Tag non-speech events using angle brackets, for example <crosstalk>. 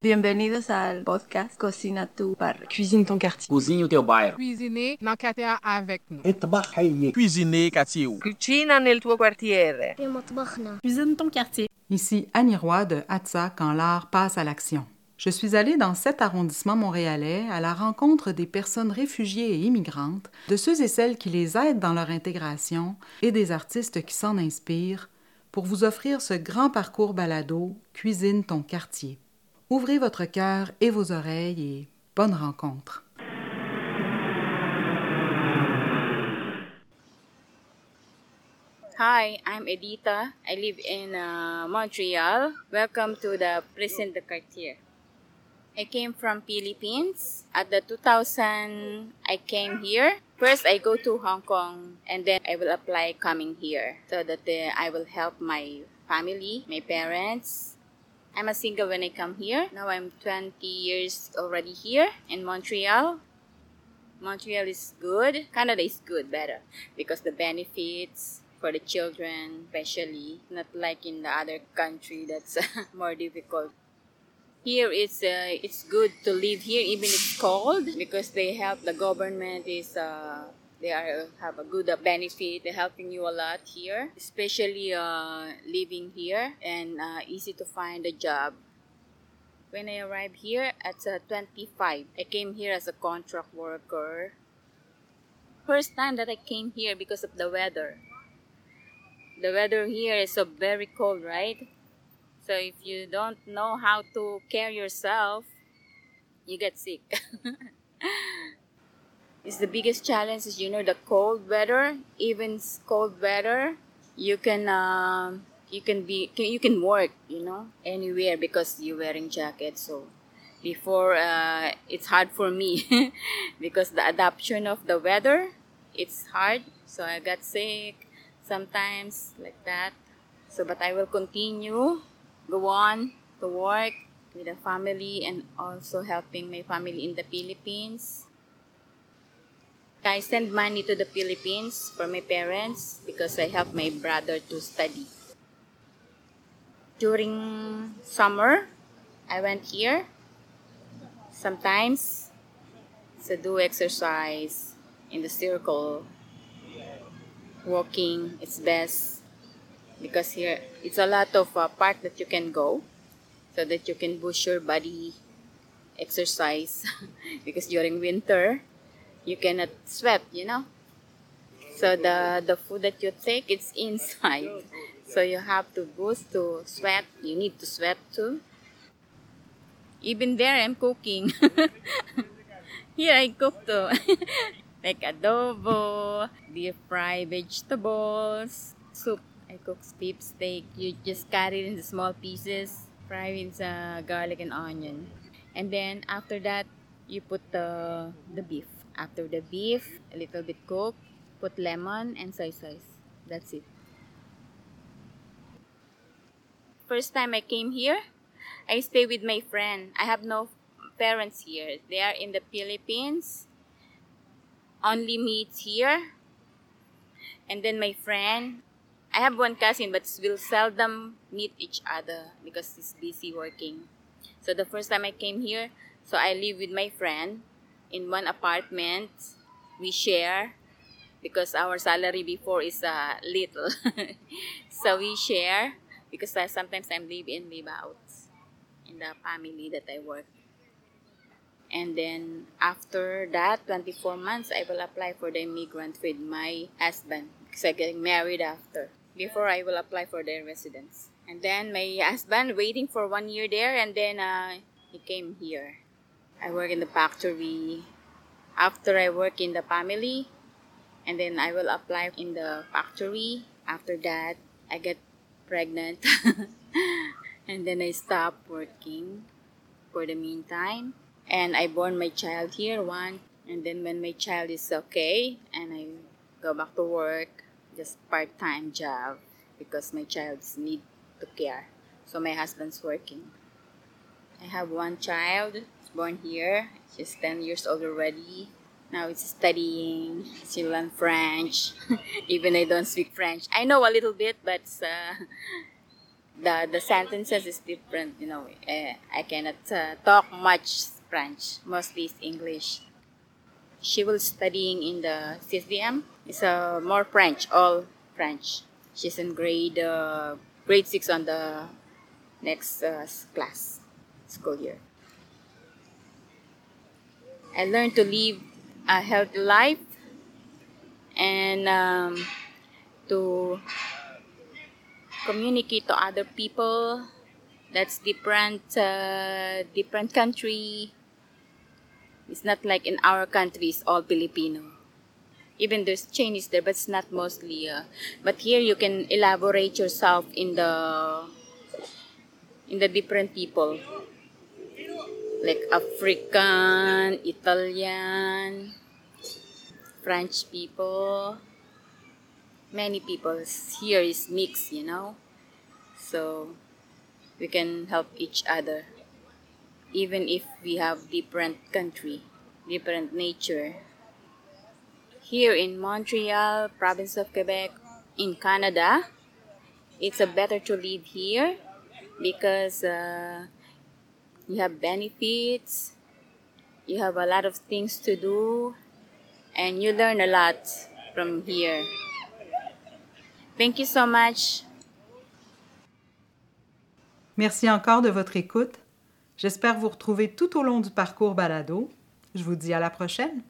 Bienvenue Bienvenidos al podcast Cocina tu barrio. Cuisine ton quartier. Cuisine teu bairro. Cuisiner dans quartier avec nous. Cuisiner quartier. Cucina nel tuo quartiere. Cuisine ton quartier. Ici Annie Roy de Hatsa quand l'art passe à l'action. Je suis allée dans cet arrondissement montréalais à la rencontre des personnes réfugiées et immigrantes, de ceux et celles qui les aident dans leur intégration et des artistes qui s'en inspirent pour vous offrir ce grand parcours balado Cuisine ton quartier. Ouvrez votre cœur et vos oreilles et bonne rencontre. Hi, I'm Edita. I live in uh, Montreal. Welcome to the Prison de Cartier. I came from Philippines. At the 2000, I came here. First, I go to Hong Kong, and then I will apply coming here so that uh, I will help my family, my parents. I'm a single when I come here. Now I'm 20 years already here in Montreal. Montreal is good. Canada is good, better because the benefits for the children, especially not like in the other country that's <laughs> more difficult. Here it's uh, it's good to live here even it's cold because they help the government is uh, they are have a good uh, benefit they're helping you a lot here especially uh, living here and uh, easy to find a job. When I arrived here at uh, 25 I came here as a contract worker. First time that I came here because of the weather. The weather here is so very cold right? So if you don't know how to care yourself, you get sick. <laughs> it's the biggest challenge is you know the cold weather. Even cold weather, you can um, you can be can, you can work you know anywhere because you're wearing jacket. So before uh, it's hard for me <laughs> because the adaptation of the weather it's hard. So I got sick sometimes like that. So but I will continue go on to work with the family and also helping my family in the Philippines. I send money to the Philippines for my parents because I help my brother to study. During summer, I went here sometimes to do exercise in the circle. Walking, it's best because here it's a lot of uh, park that you can go so that you can boost your body exercise <laughs> because during winter you cannot sweat you know? So the the food that you take it's inside. So you have to boost to sweat. You need to sweat too. Even there i'm cooking. <laughs> Here i cook too. <laughs> Like adobo deep fry vegetables soup. I cook beef steak. You just cut it into small pieces, fry with uh, garlic and onion, and then after that you put the the beef. After the beef, a little bit cooked, put lemon and soy sauce. That's it. First time I came here, I stay with my friend. I have no parents here. They are in the Philippines. Only meets here. And then my friend, I have one cousin, but we'll seldom meet each other because he's busy working. So the first time I came here, so I live with my friend in one apartment. We share because our salary before is uh, little, <laughs> so we share because I, sometimes I'm live in, live out in the family that I work. And then after that, 24 months, I will apply for the immigrant with my husband because I'm getting married after. Before I will apply for their residence. And then my husband waiting for one year there and then uh, he came here. I work in the factory. After I work in the family, and then I will apply in the factory. After that, I get pregnant. <laughs> and then I stop working for the meantime. And I born my child here, one. And then when my child is okay, and I go back to work, just part-time job because my child need to care. So my husband's working. I have one child born here. She's 10 years old already. Now it's studying. She learn French. <laughs> Even I don't speak French. I know a little bit, but uh, <laughs> the the sentences is different. You know, uh, I cannot uh, talk much French. Mostly it's English. She will studying in the CSDM. It's uh, more French, all French. She's in grade uh, grade six on the next uh, class school year. I learned to live a healthy life and um, to communicate to other people. That's different uh, different country. It's not like in our country it's all filipino. Even there's chinese there but it's not mostly uh, but here you can elaborate yourself in the in the different people like african italian french people many people here is mixed, you know. So we can help each other even if we have different country, different nature. Here in Montreal, province of Quebec, in Canada, it's a better to live here because uh, you have benefits, you have a lot of things to do, and you learn a lot from here. Thank you so much. Merci encore de votre écoute. J'espère vous retrouver tout au long du parcours balado. Je vous dis à la prochaine.